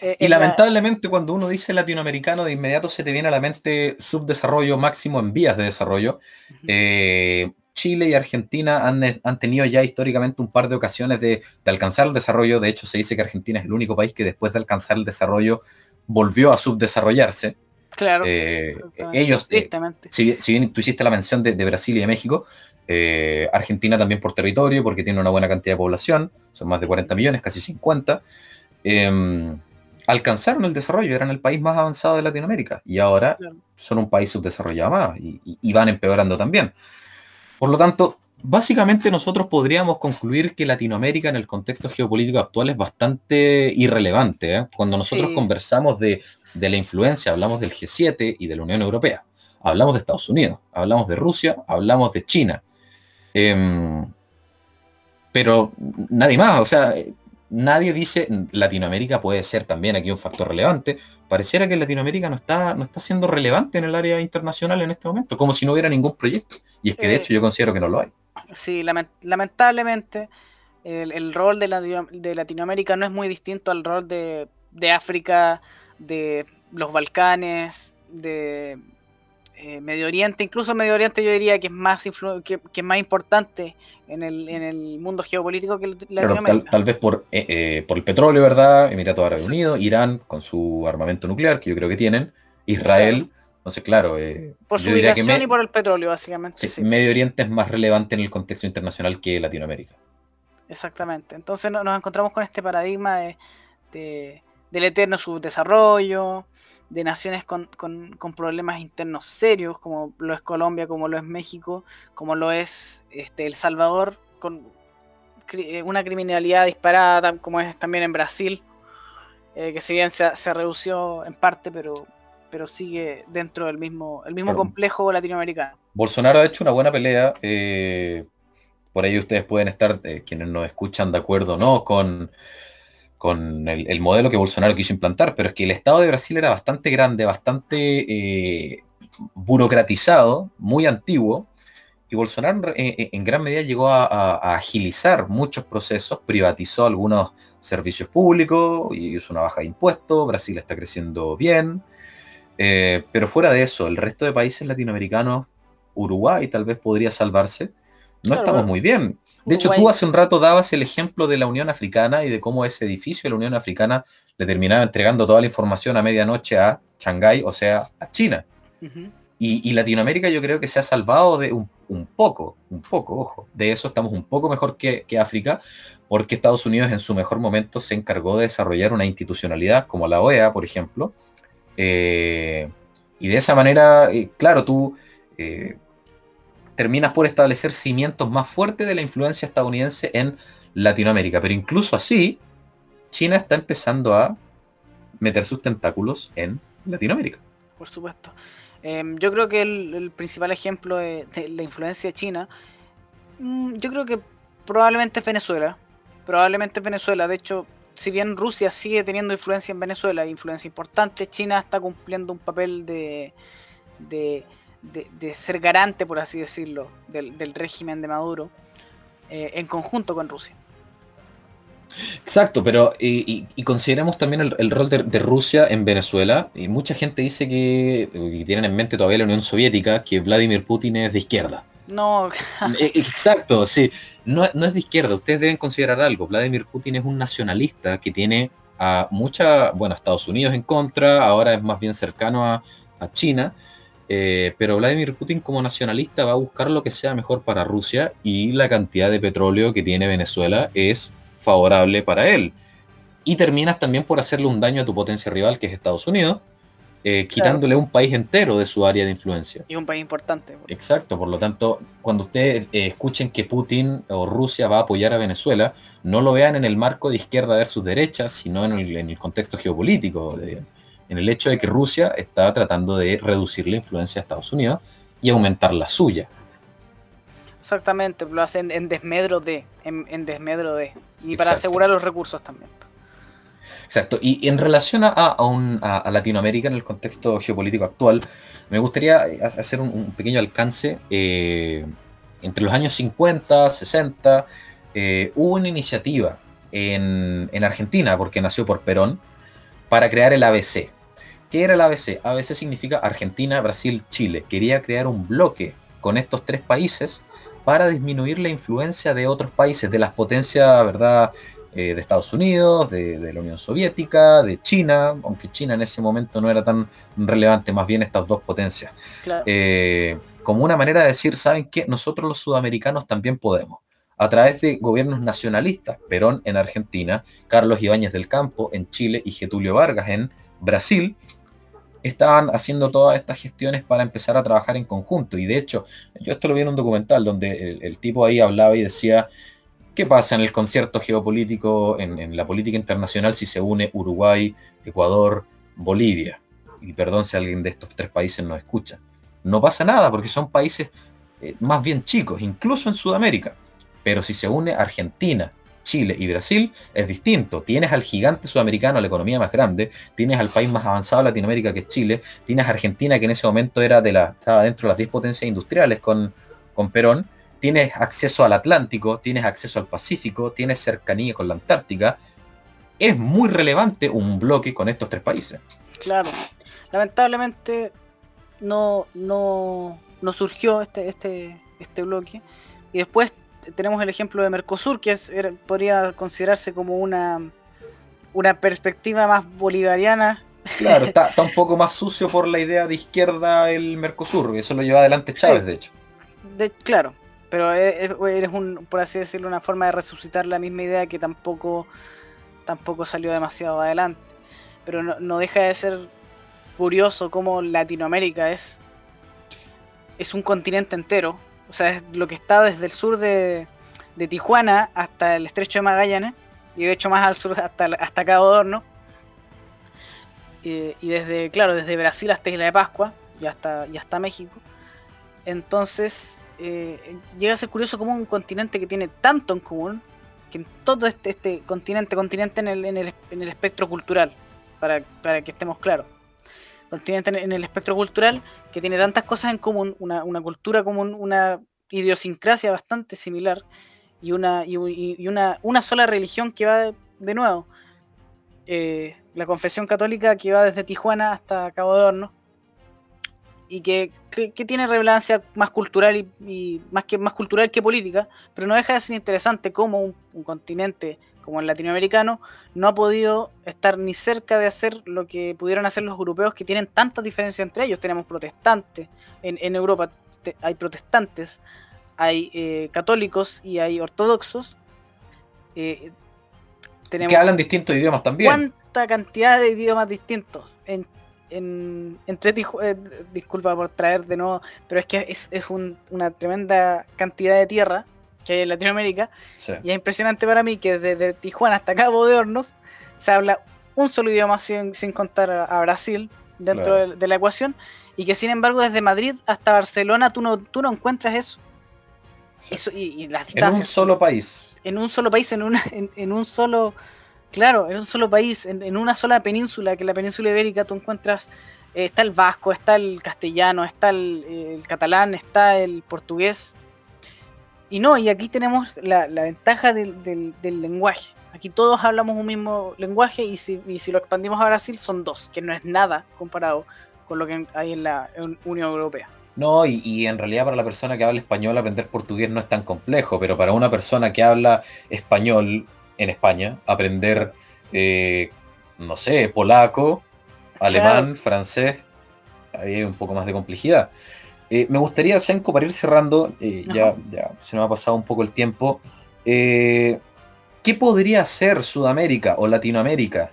[SPEAKER 2] Eh, y lamentablemente cuando uno dice latinoamericano, de inmediato se te viene a la mente subdesarrollo máximo en vías de desarrollo. Eh, Chile y Argentina han, han, tenido ya históricamente un par de ocasiones de, de, alcanzar el desarrollo. De hecho, se dice que Argentina es el único país que después de alcanzar el desarrollo volvió a subdesarrollarse.
[SPEAKER 1] Claro.
[SPEAKER 2] Eh, ellos, eh, si, bien tú hiciste la mención de, Brasil y de México, eh, Argentina también por territorio, porque tiene una buena cantidad de población, son más de 40 millones, casi 50. Em, alcanzaron el desarrollo, eran el país más avanzado de Latinoamérica y ahora son un país subdesarrollado más y, van empeorando también. Por lo tanto, básicamente nosotros podríamos concluir que Latinoamérica en el contexto geopolítico actual es bastante irrelevante. ¿eh? Cuando nosotros conversamos de, de la influencia, hablamos del G7 y de la Unión Europea, hablamos de Estados Unidos, hablamos de Rusia, hablamos de China. Em, pero nadie más, o sea, nadie dice Latinoamérica puede ser también aquí un factor relevante. Pareciera que Latinoamérica no está, no está siendo relevante en el área internacional en este momento, como si no hubiera ningún proyecto. Y es que de eh, hecho yo considero que no lo hay.
[SPEAKER 1] Sí, lamentablemente el, rol de, de, Latinoamérica no es muy distinto al rol de, de África, de los Balcanes, de eh, Medio Oriente, incluso Medio Oriente yo diría que es más que, es más importante en el, en el mundo geopolítico que
[SPEAKER 2] Latinoamérica. tal, vez por, eh, eh, por el petróleo, ¿verdad? Emiratos Árabes Unidos, Irán con su armamento nuclear, que yo creo que tienen, Israel, entonces claro.
[SPEAKER 1] por su ubicación y por el petróleo, básicamente.
[SPEAKER 2] Medio Oriente es más relevante en el contexto internacional que Latinoamérica.
[SPEAKER 1] Exactamente, entonces nos encontramos con este paradigma de, del eterno subdesarrollo, de naciones con, problemas internos serios, como lo es Colombia, como lo es México, como lo es este, El Salvador, con eh, una criminalidad disparada, como es también en Brasil, eh, que si bien se, se, redució en parte, pero, pero sigue dentro del mismo, el mismo complejo latinoamericano.
[SPEAKER 2] Bolsonaro ha hecho una buena pelea. Eh, por ahí ustedes pueden estar, quienes nos escuchan, de acuerdo no con con el, modelo que Bolsonaro quiso implantar, pero es que el Estado de Brasil era bastante grande, bastante eh, burocratizado, muy antiguo, y Bolsonaro eh, eh, en gran medida llegó a, agilizar muchos procesos, privatizó algunos servicios públicos y hizo una baja de impuestos, Brasil está creciendo bien, pero fuera de eso, el resto de países latinoamericanos, Uruguay tal vez podría salvarse, no estamos muy bien. De hecho, tú hace un rato dabas el ejemplo de la Unión Africana y de cómo ese edificio de la Unión Africana le terminaba entregando toda la información a medianoche a Shanghái, o sea, a China. y, Latinoamérica yo creo que se ha salvado de un, poco, un poco, ojo, de eso estamos un poco mejor que, África, porque Estados Unidos en su mejor momento se encargó de desarrollar una institucionalidad como la OEA, por ejemplo. Eh, y de esa manera, eh, claro, tú... Eh, terminas por establecer cimientos más fuertes de la influencia estadounidense en Latinoamérica. Pero incluso así, China está empezando a meter sus tentáculos en Latinoamérica.
[SPEAKER 1] Por supuesto. Em, yo creo que el, principal ejemplo de, la influencia China, mm, yo creo que probablemente es Venezuela. Probablemente es Venezuela. De hecho, si bien Rusia sigue teniendo influencia en Venezuela, influencia importante, China está cumpliendo un papel de de, ser garante, por así decirlo, del, régimen de Maduro eh, en conjunto con Rusia.
[SPEAKER 2] Exacto, pero y, consideramos también el, rol de, Rusia en Venezuela. Y mucha gente dice que, tienen en mente todavía la Unión Soviética, que Vladimir Putin es de izquierda.
[SPEAKER 1] No.
[SPEAKER 2] E, exacto, sí. No, no, es de izquierda. Ustedes deben considerar algo. Vladimir Putin es un nacionalista que tiene a mucha, bueno, Estados Unidos en contra, ahora es más bien cercano a, a China eh, pero Vladimir Putin como nacionalista va a buscar lo que sea mejor para Rusia y la cantidad de petróleo que tiene Venezuela es favorable para él. Y terminas también por hacerle un daño a tu potencia rival, que es Estados Unidos, eh, quitándole un país entero de su área de influencia.
[SPEAKER 1] Y un país importante.
[SPEAKER 2] Exacto, por lo tanto, cuando ustedes eh, escuchen que Putin o Rusia va a apoyar a Venezuela, no lo vean en el marco de izquierda versus derecha, sino en el, en el contexto geopolítico. De, en el hecho de que Rusia está tratando de reducir la influencia de Estados Unidos y aumentar la suya.
[SPEAKER 1] Exactamente, lo hacen en desmedro de, en, desmedro de, y para asegurar los recursos también.
[SPEAKER 2] Exacto, y en relación a, a, Latinoamérica en el contexto geopolítico actual, me gustaría hacer un, pequeño alcance. Eh, entre los años 50, 60, eh, hubo una iniciativa en, en Argentina, porque nació por Perón, para crear el ABC. ¿Qué era el ABC? ABC significa Argentina, Brasil, Chile. Quería crear un bloque con estos tres países para disminuir la influencia de otros países, de las potencias, ¿verdad? Eh, de Estados Unidos, de, la Unión Soviética, de China, aunque China en ese momento no era tan relevante, más bien estas dos potencias. Eh, como una manera de decir, ¿saben qué? Nosotros los sudamericanos también podemos. a través de gobiernos nacionalistas, Perón en Argentina, Carlos Ibáñez del Campo en Chile y Getulio Vargas en Brasil, estaban haciendo todas estas gestiones para empezar a trabajar en conjunto. Y de hecho, yo esto lo vi en un documental donde el, tipo ahí hablaba y decía, ¿qué pasa en el concierto geopolítico, en, la política internacional, si se une Uruguay, Ecuador, Bolivia? Y perdón si alguien de estos tres países no escucha. No pasa nada porque son países eh, más bien chicos, incluso en Sudamérica. Pero si se une Argentina, Chile y Brasil es distinto. Tienes al gigante sudamericano, la economía más grande, tienes al país más avanzado de Latinoamérica que es Chile, tienes a Argentina que en ese momento era de la, estaba dentro de las 10 potencias industriales con, con Perón, tienes acceso al Atlántico, tienes acceso al Pacífico, tienes cercanía con la Antártica. Es muy relevante un bloque con estos tres países.
[SPEAKER 1] Claro, lamentablemente no, no, no surgió este, este, este bloque. Y después tenemos el ejemplo de Mercosur, que es, podría considerarse como una, una perspectiva más bolivariana.
[SPEAKER 2] Claro, está, un poco más sucio por la idea de izquierda el Mercosur, eso lo lleva adelante Chávez, de hecho.
[SPEAKER 1] De, claro, pero eres un, por así decirlo, una forma de resucitar la misma idea que tampoco, tampoco salió demasiado adelante. Pero no, no deja de ser curioso cómo Latinoamérica es, es un continente entero, sea, es lo que está desde el sur de, Tijuana hasta el estrecho de Magallanes. Y de hecho más al sur hasta, hasta Cabo de Horno. y desde, claro, desde Brasil hasta Isla de Pascua y hasta, y hasta México. Entonces, eh, llega a ser curioso como un continente que tiene tanto en común, que en todo este, este continente, continente en el, en el, espectro cultural, para, para que estemos claros continente en el espectro cultural que tiene tantas cosas en común, una, cultura común, una idiosincrasia bastante similar y una, y, una, una, sola religión que va de, nuevo. Eh, la confesión católica que va desde Tijuana hasta Cabo de Horno y que, tiene relevancia más cultural y, más que más cultural que política, pero no deja de ser interesante como un continente como el latinoamericano, no ha podido estar ni cerca de hacer lo que pudieron hacer los europeos que tienen tantas diferencias entre ellos. Tenemos protestantes, en, Europa hay protestantes, hay eh, católicos y hay ortodoxos.
[SPEAKER 2] Eh, tenemos que hablan distintos idiomas también.
[SPEAKER 1] ¿Cuánta cantidad de idiomas distintos? En, entre eh, disculpa por traer de nuevo, pero es que es, una tremenda cantidad de tierra que hay en Latinoamérica. Y es impresionante para mí que desde Tijuana hasta Cabo de Hornos se habla un solo idioma sin, contar a, Brasil dentro de, la ecuación. Y que sin embargo desde Madrid hasta Barcelona tú no, tú no encuentras eso.
[SPEAKER 2] y, las distancias. En un solo país.
[SPEAKER 1] En un solo país, en, una, en, un solo... Claro, en un solo país, en, una sola península, que es la península ibérica, tú encuentras eh, está el vasco, está el castellano, está el, el, catalán, está el portugués, y no, y aquí tenemos la, ventaja del, lenguaje. Aquí todos hablamos un mismo lenguaje y si, lo expandimos a Brasil son dos, que no es nada comparado con lo que hay en la Unión Europea.
[SPEAKER 2] No, y, en realidad para la persona que habla español aprender portugués no es tan complejo, pero para una persona que habla español en España, aprender, eh, no sé, polaco, alemán, francés, ahí hay un poco más de complejidad. Eh, me gustaría, Senko, para ir cerrando, eh, ya, ya, se nos ha pasado un poco el tiempo. ¿Qué podría hacer Sudamérica o Latinoamérica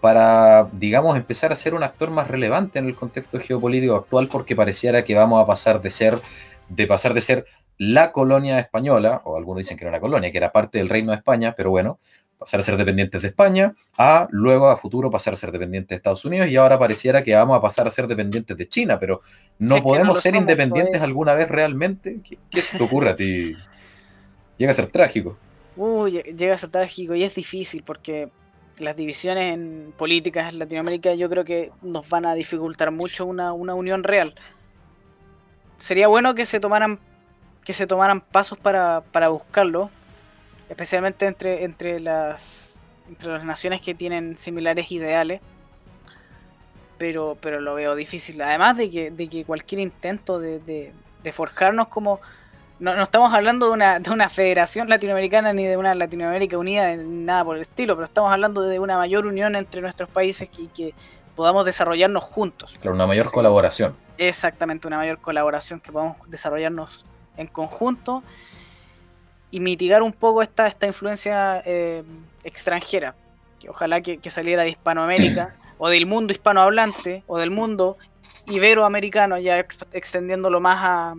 [SPEAKER 2] para, digamos, empezar a ser un actor más relevante en el contexto geopolítico actual? Porque pareciera que vamos a pasar de ser, de pasar de ser la colonia española, o algunos dicen que era una colonia, que era parte del Reino de España, pero bueno, pasar a ser dependientes de España, a luego a futuro pasar a ser dependientes de Estados Unidos y ahora pareciera que vamos a pasar a ser dependientes de China, pero no podemos ser independientes alguna vez realmente. ¿Qué, se te ocurre a ti? Llega a ser trágico.
[SPEAKER 1] Uy, llega a ser trágico y es difícil porque las divisiones en políticas en Latinoamérica yo creo que nos van a dificultar mucho una, una unión real. Sería bueno que se tomaran que se tomaran pasos para, para buscarlo, especialmente entre, entre, las, entre las naciones que tienen similares ideales. Pero, pero lo veo difícil. Además de que, de que cualquier intento de, de, forjarnos como... No, no, estamos hablando de una, de una federación latinoamericana ni de una Latinoamérica unida, nada por el estilo, pero estamos hablando de una mayor unión entre nuestros países y que, podamos desarrollarnos juntos.
[SPEAKER 2] Claro, una mayor colaboración.
[SPEAKER 1] Exactamente, una mayor colaboración que podamos desarrollarnos en conjunto mitigar un poco esta, esta influencia eh, extranjera. Que ojalá que, saliera de Hispanoamérica o del mundo hispanohablante o del mundo iberoamericano, ya extendiéndolo más a,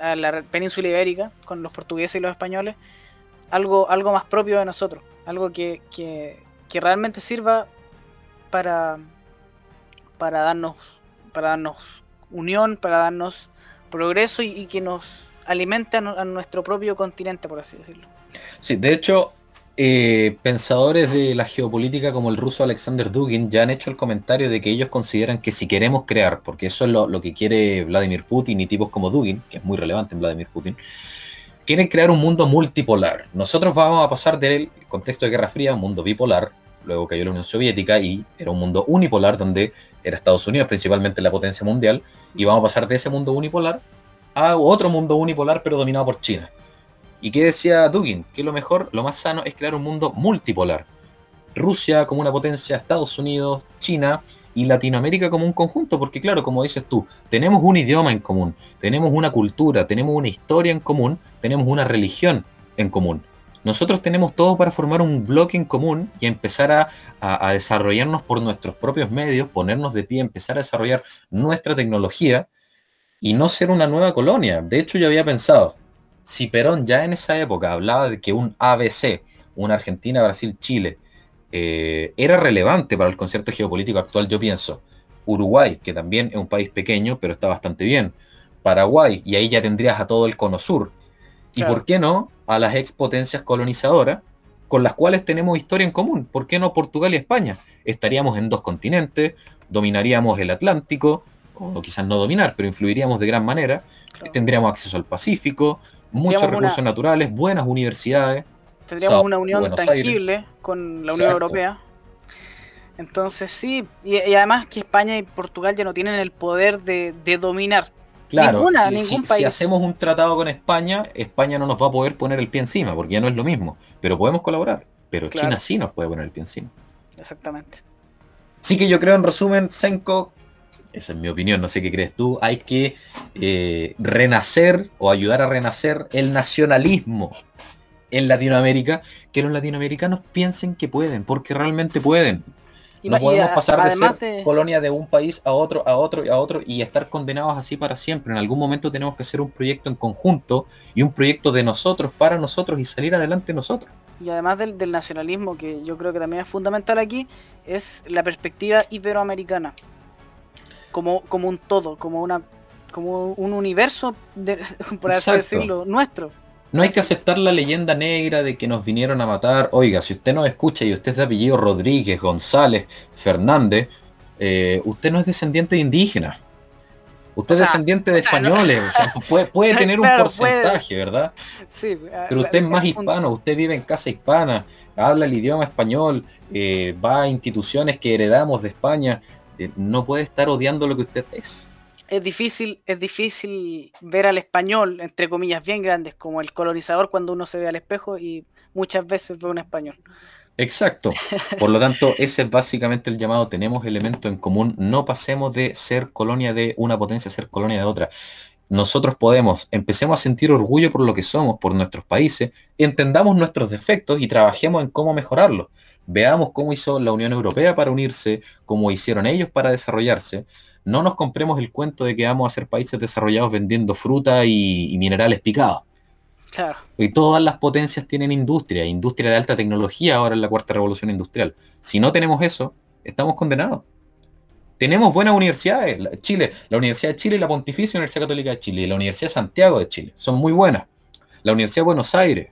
[SPEAKER 1] a, la península ibérica con los portugueses y los españoles, algo, algo más propio de nosotros, algo que, que, que realmente sirva para, para darnos para darnos unión, para darnos progreso y, que nos alimente a, nuestro propio continente, por así decirlo.
[SPEAKER 2] Sí, de hecho, eh, pensadores de la geopolítica como el ruso Alexander Dugin ya han hecho el comentario de que ellos consideran que si queremos crear, porque eso es lo, que quiere Vladimir Putin y tipos como Dugin, que es muy relevante en Vladimir Putin, quieren crear un mundo multipolar. Nosotros vamos a pasar del contexto de Guerra Fría a un mundo bipolar, luego cayó la Unión Soviética y era un mundo unipolar donde era Estados Unidos principalmente la potencia mundial, y vamos a pasar de ese mundo unipolar a otro mundo unipolar pero dominado por China. ¿Y qué decía Dugin? Que lo mejor, lo más sano es crear un mundo multipolar. Rusia como una potencia, Estados Unidos, China y Latinoamérica como un conjunto, porque claro, como dices tú, tenemos un idioma en común, tenemos una cultura, tenemos una historia en común, tenemos una religión en común. Nosotros tenemos todo para formar un bloque en común y empezar a, desarrollarnos por nuestros propios medios, ponernos de pie, empezar a desarrollar nuestra tecnología y no ser una nueva colonia. De hecho, yo había pensado, si Perón ya en esa época hablaba de que un ABC, una Argentina, Brasil, Chile, eh, era relevante para el concierto geopolítico actual, yo pienso, Uruguay, que también es un país pequeño, pero está bastante bien, Paraguay, y ahí ya tendrías a todo el cono sur. ¿Y por qué no a las expotencias colonizadoras con las cuales tenemos historia en común? ¿Por qué no Portugal y España? Estaríamos en dos continentes, dominaríamos el Atlántico, o quizás no dominar, pero influiríamos de gran manera, tendríamos acceso al Pacífico, muchos recursos naturales, buenas universidades.
[SPEAKER 1] Tendríamos una unión tangible con la Unión Europea. Entonces sí, y, además que España y Portugal ya no tienen el poder de dominar,
[SPEAKER 2] Claro, si, hacemos un tratado con España, España no nos va a poder poner el pie encima, porque ya no es lo mismo. Pero podemos colaborar. Pero China sí nos puede poner el pie encima.
[SPEAKER 1] Exactamente.
[SPEAKER 2] Sí que yo creo, en resumen, Senko, esa es mi opinión, no sé qué crees tú, hay que eh, renacer o ayudar a renacer el nacionalismo en Latinoamérica, que los latinoamericanos piensen que pueden, porque realmente pueden. No podemos pasar de ser colonia de un país a otro, a otro y a otro y estar condenados así para siempre. En algún momento tenemos que hacer un proyecto en conjunto y un proyecto de nosotros, para nosotros y salir adelante nosotros.
[SPEAKER 1] Y además del, nacionalismo, que yo creo que también es fundamental aquí, es la perspectiva iberoamericana. Como, como un todo, como una como un universo, por así decirlo, nuestro.
[SPEAKER 2] No hay que aceptar la leyenda negra de que nos vinieron a matar. Oiga, si usted nos escucha y usted es de apellido Rodríguez, González, Fernández, eh, usted no es descendiente de indígenas. Usted es descendiente de españoles. puede, tener un porcentaje, ¿verdad? Sí. Pero usted es más hispano, usted vive en casa hispana, habla el idioma español, eh, va a instituciones que heredamos de España. Eh, no puede estar odiando lo que usted es
[SPEAKER 1] es difícil, es difícil ver al español, entre comillas, bien grandes, como el colonizador cuando uno se ve al espejo y muchas veces ve un español.
[SPEAKER 2] Exacto. Por lo tanto, ese es básicamente el llamado. Tenemos elementos en común. No pasemos de ser colonia de una potencia a ser colonia de otra. Nosotros podemos, empecemos a sentir orgullo por lo que somos, por nuestros países, entendamos nuestros defectos y trabajemos en cómo mejorarlos. Veamos cómo hizo la Unión Europea para unirse, cómo hicieron ellos para desarrollarse no nos compremos el cuento de que vamos a ser países desarrollados vendiendo fruta y, minerales picados. Claro. Y todas las potencias tienen industria, industria de alta tecnología ahora en la cuarta revolución industrial. Si no tenemos eso, estamos condenados. Tenemos buenas universidades. Chile, la Universidad de Chile la Pontificia Universidad Católica de Chile y la Universidad de Santiago de Chile son muy buenas. La Universidad de Buenos Aires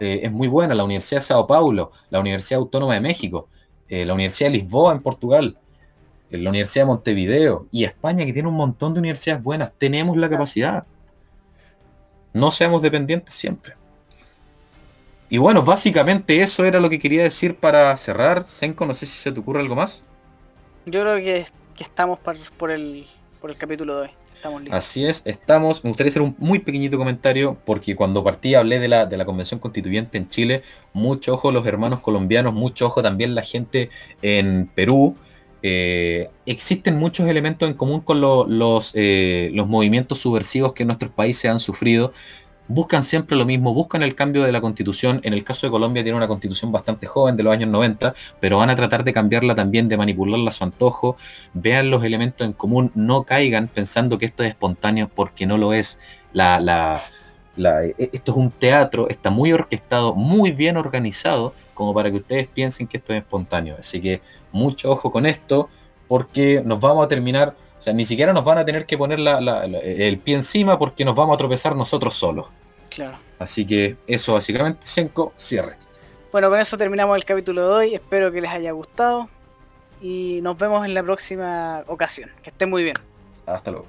[SPEAKER 2] eh, es muy buena. La Universidad de Sao Paulo, la Universidad Autónoma de México, eh, la Universidad de Lisboa en Portugal en la Universidad de Montevideo y España, que tiene un montón de universidades buenas, tenemos la capacidad. No seamos dependientes siempre. Y bueno, básicamente eso era lo que quería decir para cerrar. Senko, no sé si se te ocurre algo más.
[SPEAKER 1] Yo creo que, estamos por, el, por el capítulo de hoy.
[SPEAKER 2] Así es, estamos. Me gustaría hacer un muy pequeñito comentario, porque cuando partí hablé de la, de la convención constituyente en Chile. Mucho ojo los hermanos colombianos, mucho ojo también la gente en Perú eh, existen muchos elementos en común con los, eh, los movimientos subversivos que nuestros países han sufrido. Buscan siempre lo mismo, buscan el cambio de la constitución. En el caso de Colombia tiene una constitución bastante joven de los años 90, pero van a tratar de cambiarla también, de manipularla a su antojo. Vean los elementos en común, no caigan pensando que esto es espontáneo porque no lo es. La, la, e, esto es un teatro, está muy orquestado, muy bien organizado, como para que ustedes piensen que esto es espontáneo. Así que mucho ojo con esto, porque nos vamos a terminar, o sea, ni siquiera nos van a tener que poner el pie encima porque nos vamos a tropezar nosotros solos.
[SPEAKER 1] Claro.
[SPEAKER 2] Así que eso básicamente, Senko, cierre.
[SPEAKER 1] Bueno, con eso terminamos el capítulo de hoy. Espero que les haya gustado. Y nos vemos en la próxima ocasión. Que estén muy bien.
[SPEAKER 2] Hasta luego.